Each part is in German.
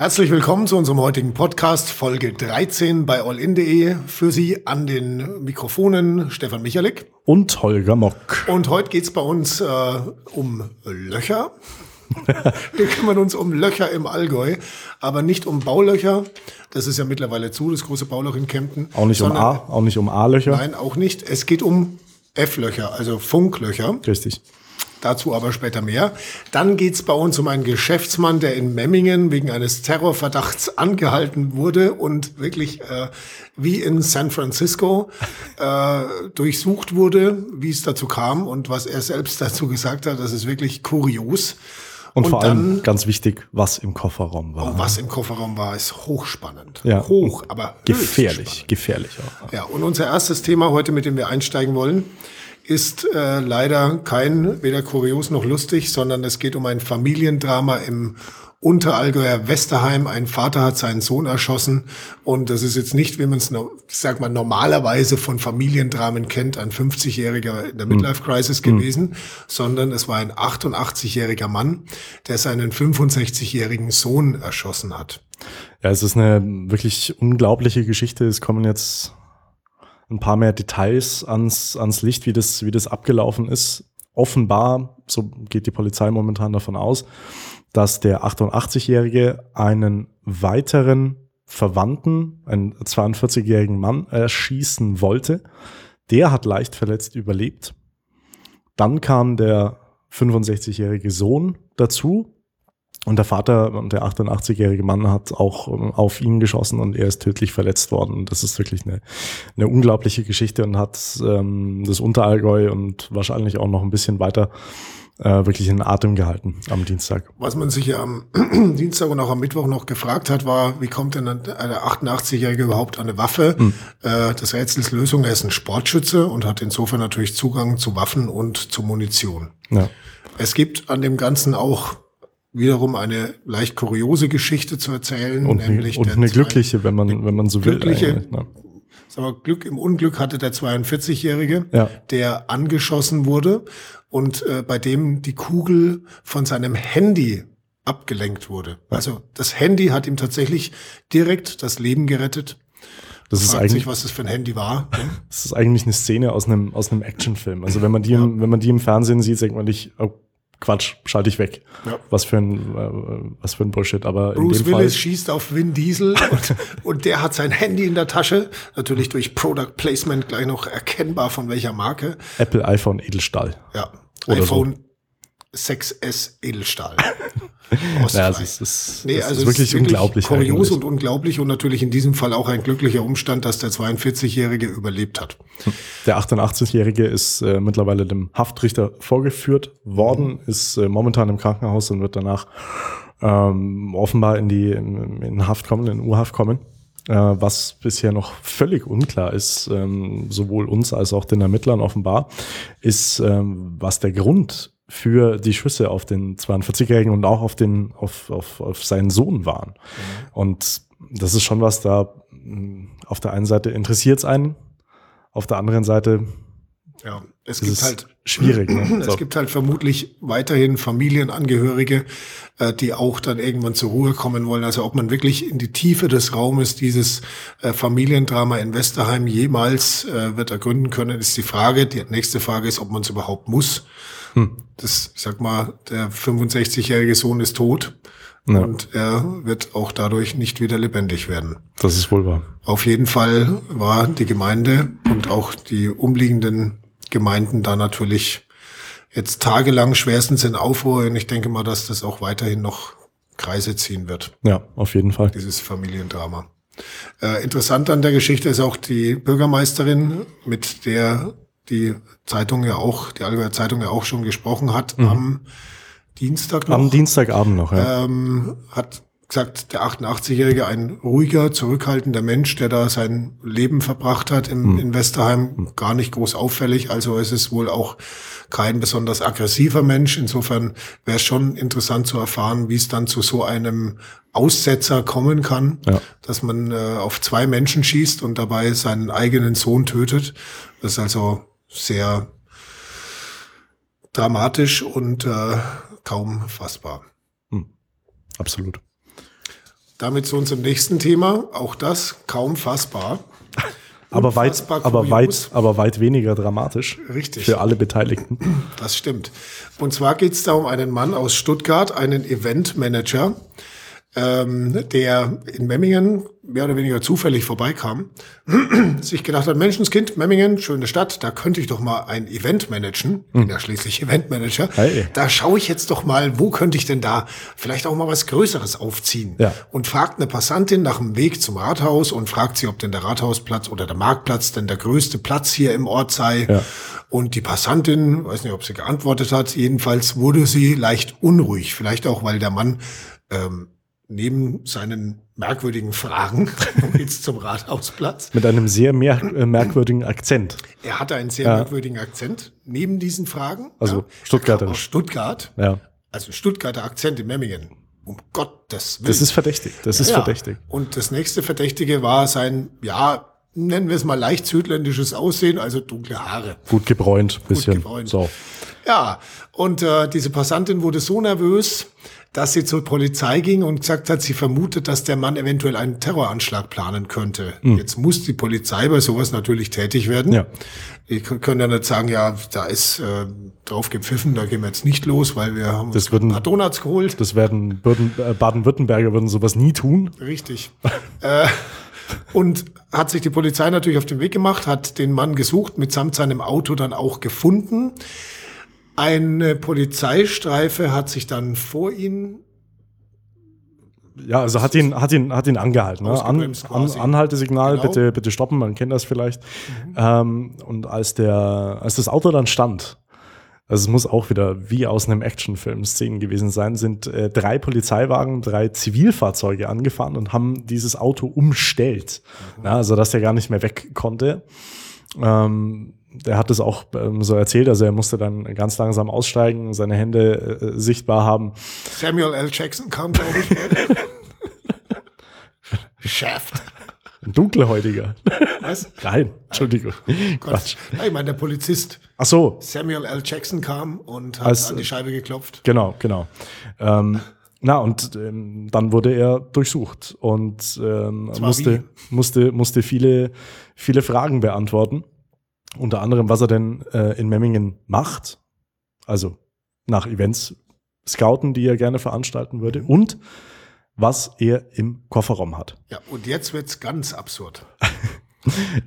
Herzlich willkommen zu unserem heutigen Podcast, Folge 13 bei allin.de. Für Sie an den Mikrofonen Stefan Michalik. Und Holger Mock. Und heute geht's bei uns äh, um Löcher. Wir kümmern uns um Löcher im Allgäu, aber nicht um Baulöcher. Das ist ja mittlerweile zu, das große Bauloch in Kempten. Auch nicht um A, auch nicht um A-Löcher. Nein, auch nicht. Es geht um F-Löcher, also Funklöcher. Richtig. Dazu aber später mehr. Dann geht's bei uns um einen Geschäftsmann, der in Memmingen wegen eines Terrorverdachts angehalten wurde und wirklich äh, wie in San Francisco äh, durchsucht wurde, wie es dazu kam und was er selbst dazu gesagt hat. Das ist wirklich kurios. Und, und vor allem dann, ganz wichtig, was im Kofferraum war. Oh, was im Kofferraum war, ist hochspannend. Ja. Hoch, aber gefährlich, gefährlich auch. Ja, und unser erstes Thema heute, mit dem wir einsteigen wollen, ist äh, leider kein weder kurios noch lustig, sondern es geht um ein Familiendrama im Unterallgäuer Westerheim. Ein Vater hat seinen Sohn erschossen und das ist jetzt nicht, wie man es, sag mal, normalerweise von Familiendramen kennt, ein 50-Jähriger in der hm. Midlife Crisis mhm. gewesen, sondern es war ein 88-jähriger Mann, der seinen 65-jährigen Sohn erschossen hat. Ja, es ist eine wirklich unglaubliche Geschichte. Es kommen jetzt ein paar mehr Details ans, ans Licht, wie das, wie das abgelaufen ist. Offenbar, so geht die Polizei momentan davon aus, dass der 88-Jährige einen weiteren Verwandten, einen 42-jährigen Mann, erschießen wollte. Der hat leicht verletzt überlebt. Dann kam der 65-jährige Sohn dazu, und der Vater, der 88-jährige Mann, hat auch ähm, auf ihn geschossen und er ist tödlich verletzt worden. Das ist wirklich eine, eine unglaubliche Geschichte und hat ähm, das Unterallgäu und wahrscheinlich auch noch ein bisschen weiter äh, wirklich in Atem gehalten am Dienstag. Was man sich ja am Dienstag und auch am Mittwoch noch gefragt hat, war, wie kommt denn der 88-Jährige überhaupt an eine Waffe? Mhm. Äh, das Rätsels Lösung, er ist ein Sportschütze und hat insofern natürlich Zugang zu Waffen und zu Munition. Ja. Es gibt an dem Ganzen auch wiederum eine leicht kuriose Geschichte zu erzählen. Und, nämlich und eine glückliche, wenn man, wenn man so glückliche, will. Ne? Sag Glück im Unglück hatte der 42-Jährige, ja. der angeschossen wurde und äh, bei dem die Kugel von seinem Handy abgelenkt wurde. Also das Handy hat ihm tatsächlich direkt das Leben gerettet. Das ist eigentlich, sich, was das für ein Handy war. Ne? Das ist eigentlich eine Szene aus einem, aus einem Actionfilm. Also wenn man die, ja. im, wenn man die im Fernsehen sieht, denkt man nicht, oh, Quatsch, schalte ich weg. Ja. Was für ein äh, was für ein Bullshit. Aber Bruce Willis Fall schießt auf Vin Diesel und, und der hat sein Handy in der Tasche, natürlich durch Product Placement gleich noch erkennbar von welcher Marke. Apple iPhone Edelstahl. Ja, Oder iPhone so. 6S Edelstahl. ja, es ist, es, nee, also ist wirklich, wirklich unglaublich. Kurios eigentlich. und unglaublich und natürlich in diesem Fall auch ein glücklicher Umstand, dass der 42-Jährige überlebt hat. Der 88-Jährige ist äh, mittlerweile dem Haftrichter vorgeführt worden, ist äh, momentan im Krankenhaus und wird danach ähm, offenbar in die in, in Haft kommen, in U-Haft kommen. Äh, was bisher noch völlig unklar ist, ähm, sowohl uns als auch den Ermittlern offenbar, ist, ähm, was der Grund für die Schüsse auf den 42-Jährigen und auch auf den, auf, auf, auf seinen Sohn waren. Mhm. Und das ist schon was da, hm, auf der einen Seite interessiert es einen, auf der anderen Seite ja, es gibt halt schwierig. Ne? Es so. gibt halt vermutlich weiterhin Familienangehörige, äh, die auch dann irgendwann zur Ruhe kommen wollen. Also ob man wirklich in die Tiefe des Raumes dieses äh, Familiendrama in Westerheim jemals äh, wird ergründen können, ist die Frage. Die nächste Frage ist, ob man es überhaupt muss. Hm. Das, ich sag mal, der 65-jährige Sohn ist tot. Ja. Und er wird auch dadurch nicht wieder lebendig werden. Das ist wohl wahr. Auf jeden Fall war die Gemeinde und auch die umliegenden Gemeinden da natürlich jetzt tagelang schwerstens in Aufruhr. Und ich denke mal, dass das auch weiterhin noch Kreise ziehen wird. Ja, auf jeden Fall. Dieses Familiendrama. Äh, interessant an der Geschichte ist auch die Bürgermeisterin, mit der die Zeitung ja auch, die Allgäuer Zeitung ja auch schon gesprochen hat, mhm. am Dienstag noch. Am Dienstagabend noch, ja. Ähm, hat gesagt, der 88-Jährige, ein ruhiger, zurückhaltender Mensch, der da sein Leben verbracht hat im, mhm. in Westerheim, mhm. gar nicht groß auffällig. Also es ist wohl auch kein besonders aggressiver Mensch. Insofern wäre es schon interessant zu erfahren, wie es dann zu so einem Aussetzer kommen kann, ja. dass man äh, auf zwei Menschen schießt und dabei seinen eigenen Sohn tötet. Das ist also sehr dramatisch und äh, kaum fassbar. Hm. Absolut. damit zu unserem nächsten Thema. Auch das kaum fassbar. Aber weit, aber, kurios. weit, aber weit weniger dramatisch. Richtig. Für alle Beteiligten. Das stimmt. Und zwar geht es da um einen Mann aus Stuttgart, einen Eventmanager, ähm, der in Memmingen mehr oder weniger zufällig vorbeikam, sich gedacht hat, Menschenskind, Memmingen, schöne Stadt, da könnte ich doch mal ein Event managen. Bin ja schließlich Eventmanager. Hey. Da schaue ich jetzt doch mal, wo könnte ich denn da vielleicht auch mal was Größeres aufziehen? Ja. Und fragt eine Passantin nach dem Weg zum Rathaus und fragt sie, ob denn der Rathausplatz oder der Marktplatz denn der größte Platz hier im Ort sei. Ja. Und die Passantin, weiß nicht, ob sie geantwortet hat, jedenfalls wurde sie leicht unruhig. Vielleicht auch, weil der Mann ähm, neben seinen merkwürdigen Fragen jetzt zum Rathausplatz, Mit einem sehr mer äh, merkwürdigen Akzent. er hatte einen sehr Ja. merkwürdigen Akzent neben diesen Fragen. Also ja. Stuttgarterisch. Er kam Aus Stuttgart, Ja. also Stuttgarter Akzent in Memmingen. Um Gottes Willen. Das ist verdächtig. Das ist Ja. verdächtig. Und das nächste Verdächtige war sein, ja, nennen wir es mal leicht südländisches Aussehen, also dunkle Haare. Gut gebräunt, bisschen. gebräunt. So. Ja, und äh, diese Passantin wurde so nervös, dass sie zur Polizei ging und gesagt hat, sie vermutet, dass der Mann eventuell einen Terroranschlag planen könnte. Jetzt muss die Polizei bei sowas natürlich tätig werden. Ja. Die können ja nicht sagen, ja, da ist äh, drauf gepfiffen, da gehen wir jetzt nicht los, weil wir haben Das uns würden- ein paar Donuts geholt. Das werden würden, äh, Baden-Württemberger würden sowas nie tun. Richtig. äh, und hat sich die Polizei natürlich auf den Weg gemacht, hat den Mann gesucht, mitsamt seinem Auto dann auch gefunden. Eine Polizeistreife hat sich dann vor ihn Ja, also hat ihn, hat ihn, hat ihn angehalten. Ne? An, an. Anhaltesignal, Genau. bitte, bitte stoppen, man kennt das vielleicht. Ähm, und als der, als das Auto dann stand, also es muss auch wieder wie aus einem Actionfilm Szenen gewesen sein, sind äh, drei Polizeiwagen, drei Zivilfahrzeuge angefahren und haben dieses Auto umstellt. Ja, also dass der gar nicht mehr weg konnte. Ähm, der hat es auch ähm, so erzählt, also er musste dann ganz langsam aussteigen, seine Hände äh, sichtbar haben. Samuel L. Jackson kam, glaube ich. Shaft. Ein dunkelhäutiger. Was? Nein, Entschuldigung. Gott. Quatsch. Ja, ich meine, der Polizist Ach so, Samuel L. Jackson kam und hat Als- an die Scheibe geklopft. genau, genau. Ähm, na, und ähm, dann wurde er durchsucht und ähm, musste, musste, musste viele, viele Fragen beantworten. Unter anderem, was er denn äh, in Memmingen macht. Also nach Events scouten, die er gerne veranstalten würde. Und was er im Kofferraum hat. Ja, und jetzt wird's ganz absurd.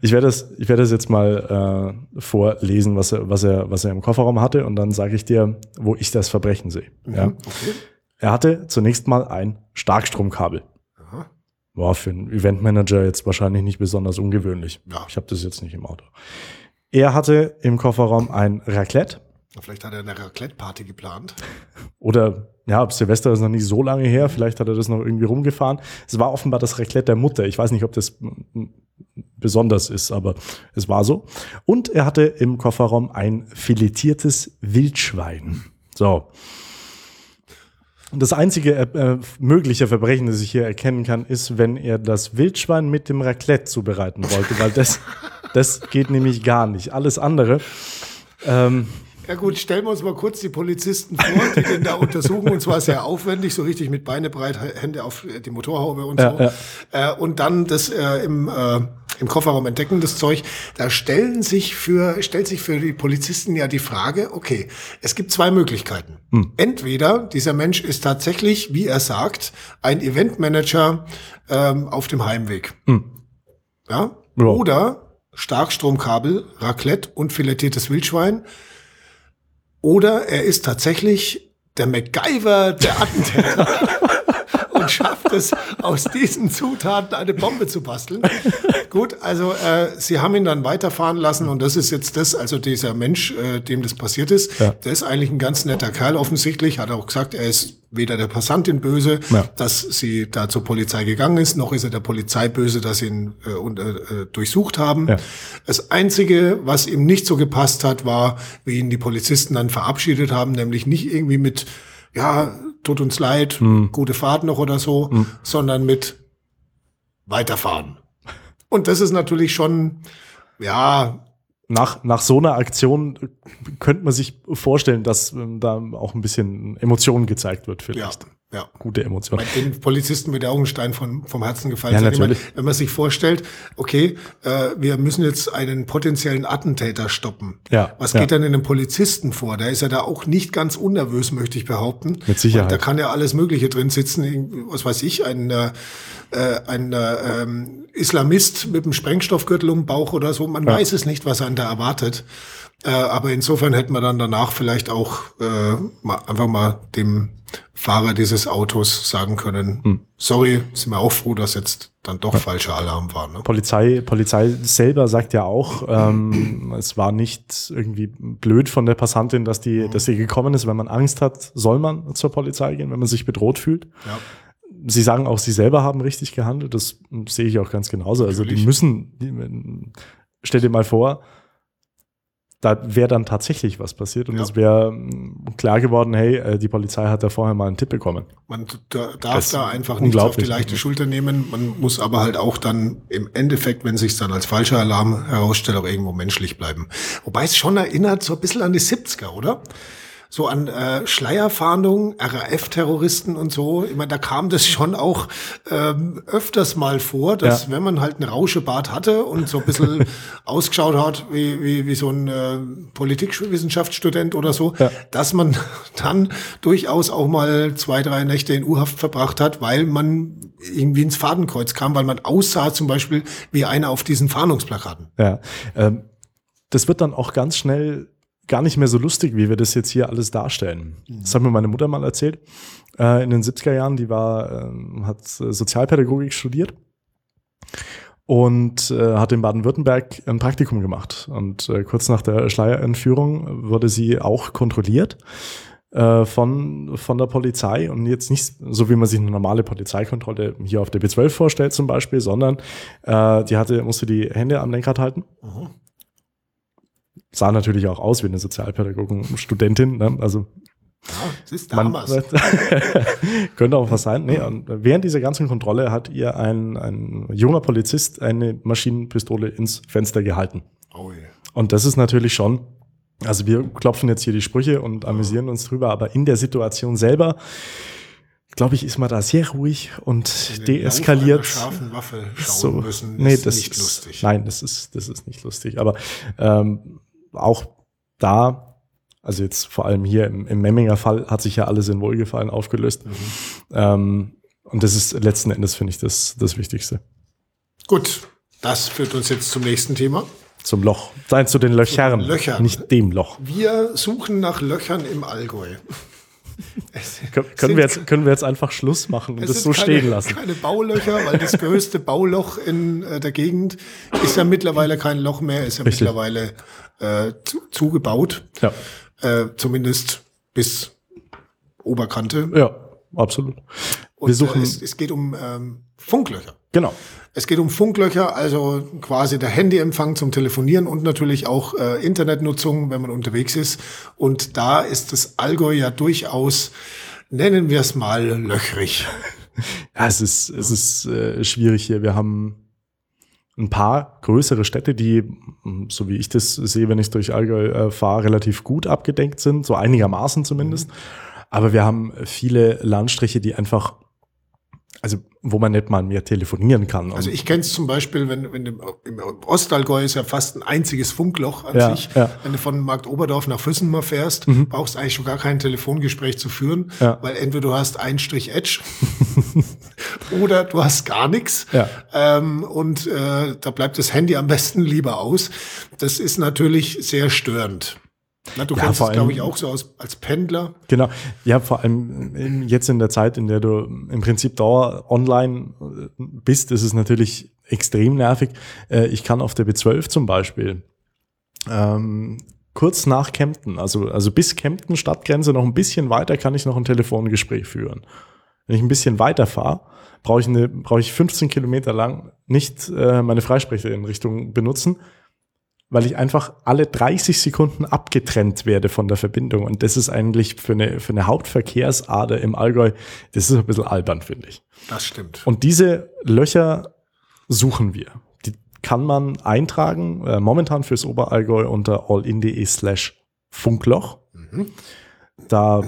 Ich werde das, ich werde das jetzt mal äh, vorlesen, was er, was, er, was er im Kofferraum hatte, und dann sage ich dir, wo ich das Verbrechen sehe. Ja. Okay. Er hatte zunächst mal ein Starkstromkabel. Aha. War für einen Eventmanager jetzt wahrscheinlich nicht besonders ungewöhnlich. Ja. Ich habe das jetzt nicht im Auto. Er hatte im Kofferraum ein Raclette Vielleicht hat er eine Raclette-Party geplant. oder ja, Silvester ist noch nicht so lange her, vielleicht hat er das noch irgendwie rumgefahren. Es war offenbar das Raclette der Mutter. Ich weiß nicht, ob das besonders ist, aber es war so. Und er hatte im Kofferraum ein filetiertes Wildschwein. So. Und Das einzige äh, äh, mögliche Verbrechen, das ich hier erkennen kann, ist, wenn er das Wildschwein mit dem Raclette zubereiten wollte, weil das, das geht nämlich gar nicht. Alles andere. Ähm, Ja gut, stellen wir uns mal kurz die Polizisten vor, die den da untersuchen und zwar sehr aufwendig, so richtig mit Beine breit, Hände auf die Motorhaube und Ja, so. Äh, und dann das äh, im, äh, im Kofferraum entdecken, das Zeug. Da stellen sich für, stellt sich für die Polizisten ja die Frage, okay, es gibt zwei Möglichkeiten. Entweder dieser Mensch ist tatsächlich, wie er sagt, ein Eventmanager ähm, auf dem Heimweg. Ja? Ja. Oder Starkstromkabel, Raclette und filettiertes Wildschwein. Oder er ist tatsächlich der MacGyver der Attentäter schafft es, aus diesen Zutaten eine Bombe zu basteln. Gut, also äh, sie haben ihn dann weiterfahren lassen und das ist jetzt das, also dieser Mensch, äh, dem das passiert ist, Ja. der ist eigentlich ein ganz netter Kerl offensichtlich, hat auch gesagt, er ist weder der Passantin böse, Ja. dass sie da zur Polizei gegangen ist, noch ist er der Polizei böse, dass sie ihn äh, und, äh, äh, durchsucht haben. Ja. Das Einzige, was ihm nicht so gepasst hat, war, wie ihn die Polizisten dann verabschiedet haben, nämlich nicht irgendwie mit, ja, tut uns leid, Hm. gute Fahrt noch oder so, sondern mit weiterfahren. Und das ist natürlich schon, ja, nach, nach so einer Aktion könnte man sich vorstellen, dass ähm, da auch ein bisschen Emotionen gezeigt wird, vielleicht. Ja. Gute Emotion. Den Polizisten wird der Augenstein von, vom Herzen gefallen. Ja, natürlich. meine, wenn man sich vorstellt, okay, äh, wir müssen jetzt einen potenziellen Attentäter stoppen. Ja, Was ja. geht dann in einem Polizisten vor? Der ist ja da auch nicht ganz unnervös, möchte ich behaupten. Mit Sicherheit. Und da kann ja alles Mögliche drin sitzen. Was weiß ich, ein, äh, ein äh, ähm, Islamist mit einem Sprengstoffgürtel um den Bauch oder so. Man Ja. weiß es nicht, was einen da erwartet. Äh, aber insofern hätten wir dann danach vielleicht auch äh, mal, einfach mal dem Fahrer dieses Autos sagen können, Hm. sorry, sind wir auch froh, dass jetzt dann doch falscher Alarm war. Ne? Polizei, Polizei selber sagt ja auch, ähm, es war nicht irgendwie blöd von der Passantin, dass die, dass sie gekommen ist. Wenn man Angst hat, soll man zur Polizei gehen, wenn man sich bedroht fühlt. Ja. Sie sagen auch, sie selber haben richtig gehandelt. Das sehe ich auch ganz genauso. Also die Natürlich. müssen, die, stell dir mal vor, da wäre dann tatsächlich was passiert und Ja. es wäre mm, klar geworden, hey, äh, die Polizei hat da vorher mal einen Tipp bekommen. Man da, darf Das da einfach nichts auf die leichte Schulter nehmen. Man muss aber halt auch dann im Endeffekt, wenn sich dann als falscher Alarm herausstellt, auch irgendwo menschlich bleiben. Wobei es schon erinnert so ein bisschen an die 70er, oder? So an äh, Schleierfahndungen, RAF-Terroristen und so. Ich meine, da kam das schon auch ähm, öfters mal vor, dass Ja. wenn man halt einen Rauschebart hatte und so ein bisschen ausgeschaut hat wie, wie, wie so ein äh, Politikwissenschaftsstudent oder so, Ja. dass man dann durchaus auch mal zwei, drei Nächte in U-Haft verbracht hat, weil man irgendwie ins Fadenkreuz kam, weil man aussah zum Beispiel wie einer auf diesen Fahndungsplakaten. Ja, ähm, das wird dann auch ganz schnell gar nicht mehr so lustig, wie wir das jetzt hier alles darstellen. Das hat mir meine Mutter mal erzählt. Äh, in den 70er Jahren, die war, ähm, hat äh, Sozialpädagogik studiert und äh, hat in Baden-Württemberg ein Praktikum gemacht. Und äh, kurz nach der Schleierentführung wurde sie auch kontrolliert äh, von, von der Polizei und jetzt nicht so, wie man sich eine normale Polizeikontrolle hier auf der B12 vorstellt zum Beispiel, sondern äh, die hatte, musste die Hände am Lenkrad halten. Sah natürlich auch aus wie eine Sozialpädagogin-Studentin, ne? also Ja, ist man, damals. könnte auch was sein. Nee, und während dieser ganzen Kontrolle hat ihr ein, ein junger Polizist eine Maschinenpistole ins Fenster gehalten. oh, yeah. Und das ist natürlich schon, also wir klopfen jetzt hier die Sprüche und amüsieren uns drüber, aber in der Situation selber, glaube ich, ist man da sehr ruhig und deeskaliert. Scharfen Waffe schauen So, müssen, nee, ist das nicht ist, lustig. Nein, das ist, das ist nicht lustig. Aber ähm, auch da, also jetzt vor allem hier im, im Memminger Fall, hat sich ja alles in Wohlgefallen aufgelöst. Mhm. Ähm, und das ist letzten Endes, finde ich, das, das Wichtigste. Gut, das führt uns jetzt zum nächsten Thema. Zum Loch. Nein, zu den Löchern. Löchern. Nicht dem Loch. Wir suchen nach Löchern im Allgäu. Es können, wir jetzt, können wir jetzt einfach Schluss machen und es das so keine, stehen lassen? Keine Baulöcher, weil das größte Bauloch in äh, der Gegend ist ja mittlerweile kein Loch mehr, ist ja Richtig. mittlerweile äh, zu, zugebaut. Ja. Äh, zumindest bis Oberkante. ja, absolut. Und wir suchen, äh, es, es geht um ähm, Funklöcher. genau. Es geht um Funklöcher, also quasi der Handyempfang zum Telefonieren und natürlich auch äh, Internetnutzung, wenn man unterwegs ist. Und da ist das Allgäu ja durchaus, nennen wir es mal, löchrig. Ja, es ist, es ist äh, schwierig hier. Wir haben ein paar größere Städte, die, mh, so wie ich das sehe, wenn ich durch Allgäu äh, fahre, relativ gut abgedeckt sind, so einigermaßen zumindest. Aber wir haben viele Landstriche, die einfach, also wo man nicht mal mehr telefonieren kann. Also ich kenne es zum Beispiel, wenn, wenn im, im Ostallgäu ist ja fast ein einziges Funkloch an Ja, sich. ja. Wenn du von Markt Oberdorf nach Füssen mal fährst, brauchst du eigentlich schon gar kein Telefongespräch zu führen, Ja. weil entweder du hast einen Strich Edge oder du hast gar nichts. Ähm, und äh, da bleibt das Handy am besten lieber aus. Das ist natürlich sehr störend. Na, du Ja, kennst es, glaube ich, auch so aus, als Pendler. Genau, ja, vor allem in, jetzt in der Zeit, in der du im Prinzip dauer online äh, bist, ist es natürlich extrem nervig. Äh, Ich kann auf der B12 zum Beispiel ähm, kurz nach Kempten, also, also bis Kempten Stadtgrenze noch ein bisschen weiter, kann ich noch ein Telefongespräch führen. Wenn ich ein bisschen weiter fahre, brauche ich, eine, brauche ich 15 Kilometer lang nicht äh, meine Freisprecherinrichtung benutzen, weil ich einfach alle 30 Sekunden abgetrennt werde von der Verbindung. Und das ist eigentlich für eine, für eine Hauptverkehrsader im Allgäu, das ist ein bisschen albern, finde ich. Das stimmt. Und diese Löcher suchen wir. Die kann man eintragen, äh, momentan fürs Oberallgäu unter allin.de slash Funkloch. Da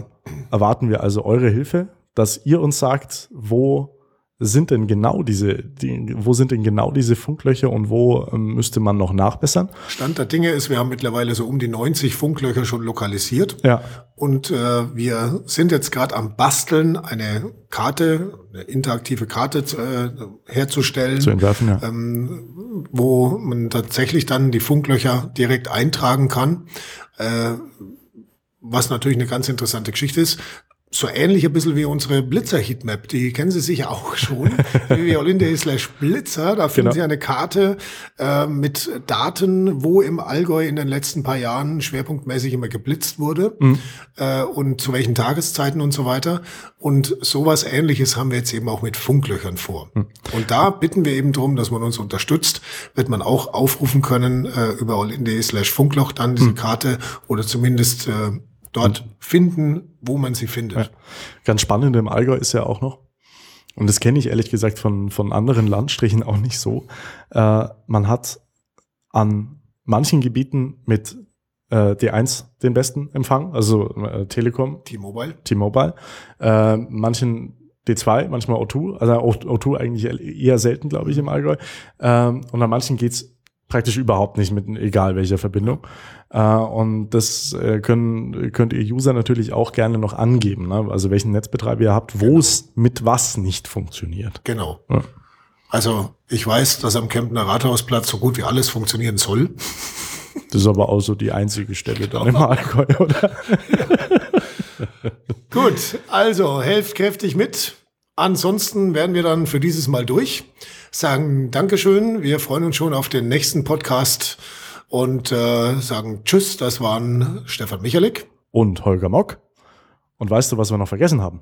erwarten wir also eure Hilfe. dass ihr uns sagt, wo sind denn genau diese, die, wo sind denn genau diese Funklöcher und wo ähm, müsste man noch nachbessern? Stand der Dinge ist, wir haben mittlerweile so um die 90 Funklöcher schon lokalisiert. Ja. Und äh, wir sind jetzt gerade am Basteln, eine Karte, eine interaktive Karte äh, herzustellen, Zu entwerfen, ja. ähm, wo man tatsächlich dann die Funklöcher direkt eintragen kann. Äh, was natürlich eine ganz interessante Geschichte ist. So ähnlich ein bisschen wie unsere Blitzer-Heatmap. Die kennen Sie sicher auch schon. www.olinde slash Blitzer. Da finden Genau. Sie eine Karte äh, mit Daten, wo im Allgäu in den letzten paar Jahren schwerpunktmäßig immer geblitzt wurde äh, und zu welchen Tageszeiten und so weiter. Und sowas ähnliches haben wir jetzt eben auch mit Funklöchern vor. Und da bitten wir eben darum, dass man uns unterstützt. Wird man auch aufrufen können äh, über allin.de slash Funkloch dann diese Karte oder zumindest äh, dort finden, wo man sie findet. Ja. Ganz spannend im Allgäu ist ja auch noch, und das kenne ich ehrlich gesagt von, von anderen Landstrichen auch nicht so, äh, man hat an manchen Gebieten mit äh, D1 den besten Empfang, also äh, Telekom, T-Mobile. T-Mobile, äh, manchen D2, manchmal O2, also O- O2 eigentlich eher selten, glaube ich, im Allgäu. Ähm, und an manchen geht's praktisch überhaupt nicht mit egal welcher Verbindung. Äh, und das äh, können, könnt ihr User natürlich auch gerne noch angeben, ne? also welchen Netzbetreiber ihr habt, wo es mit was nicht funktioniert. Genau. Ja. Also ich weiß, dass am Kempner Rathausplatz so gut wie alles funktionieren soll. Das ist aber auch so die einzige Stelle dann im Allgäu, oder? Gut, also helft kräftig mit. Ansonsten werden wir dann für dieses Mal durch. Sagen Dankeschön. Wir freuen uns schon auf den nächsten Podcast und äh, sagen Tschüss. Das waren Stefan Michalik. Und Holger Mock. Und weißt du, was wir noch vergessen haben?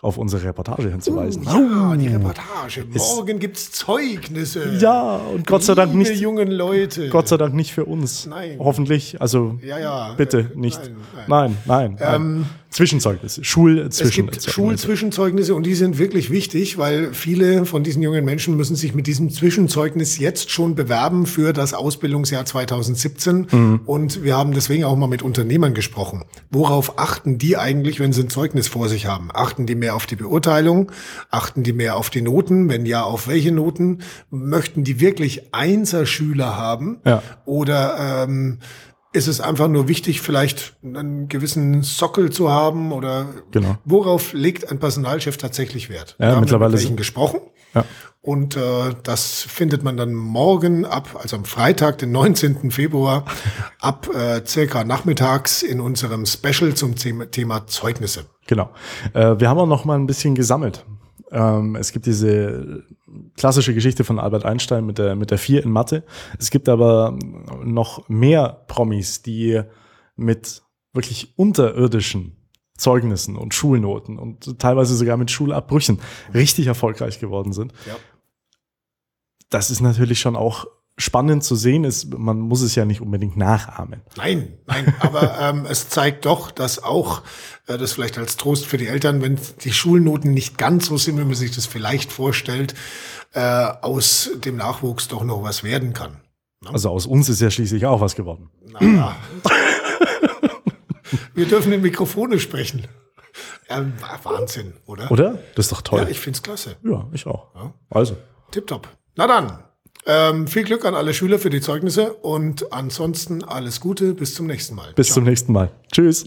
Auf unsere Reportage hinzuweisen. Ja, die Reportage. Morgen gibt's Zeugnisse. Ja, und Gott sei Dank nicht jungen Leute. Gott sei Dank nicht für uns. Nein. Hoffentlich. Also Ja, ja. bitte Äh, nicht. nein, Nein, nein. nein, Ähm, Zwischenzeugnisse. Es Schulzwischen. gibt Schulzwischenzeugnisse und die sind wirklich wichtig, weil viele von diesen jungen Menschen müssen sich mit diesem Zwischenzeugnis jetzt schon bewerben für das Ausbildungsjahr 2017. Und wir haben deswegen auch mal mit Unternehmern gesprochen. Worauf achten die eigentlich, wenn sie ein Zeugnis vor sich haben? Achten die mehr auf die Beurteilung? Achten die mehr auf die Noten? Wenn ja, auf welche Noten? Möchten die wirklich Einserschüler haben? Ja. Oder ähm, ist es einfach nur wichtig, vielleicht einen gewissen Sockel zu haben oder Genau. worauf legt ein Personalchef tatsächlich Wert? Ja, Wir haben mittlerweile mit gesprochen Ja. und äh, das findet man dann morgen ab, also am Freitag, den 19. Februar, ab äh, circa nachmittags in unserem Special zum Thema, Thema Zeugnisse. Genau. Äh, wir haben auch noch mal ein bisschen gesammelt. Ähm, es gibt diese klassische Geschichte von Albert Einstein mit der, mit der vier in Mathe. Es gibt aber noch mehr Promis, die mit wirklich unterirdischen Zeugnissen und Schulnoten und teilweise sogar mit Schulabbrüchen richtig erfolgreich geworden sind. Ja. Das ist natürlich schon auch spannend zu sehen. Ist, man muss es ja nicht unbedingt nachahmen. Nein, nein, aber ähm, es zeigt doch, dass auch, äh, das vielleicht als Trost für die Eltern, wenn die Schulnoten nicht ganz so sind, wie man sich das vielleicht vorstellt, äh, aus dem Nachwuchs doch noch was werden kann. Also aus uns ist ja schließlich auch was geworden. Na, wir dürfen in Mikrofone sprechen. Ja, Wahnsinn, oder? Oder? Das ist doch toll. Ja, ich find's klasse. Ja, ich auch. Ja. Also, Tipptopp. Na dann, ähm, viel Glück an alle Schüler für die Zeugnisse und ansonsten alles Gute. Bis zum nächsten Mal. bis zum nächsten Mal. Tschüss.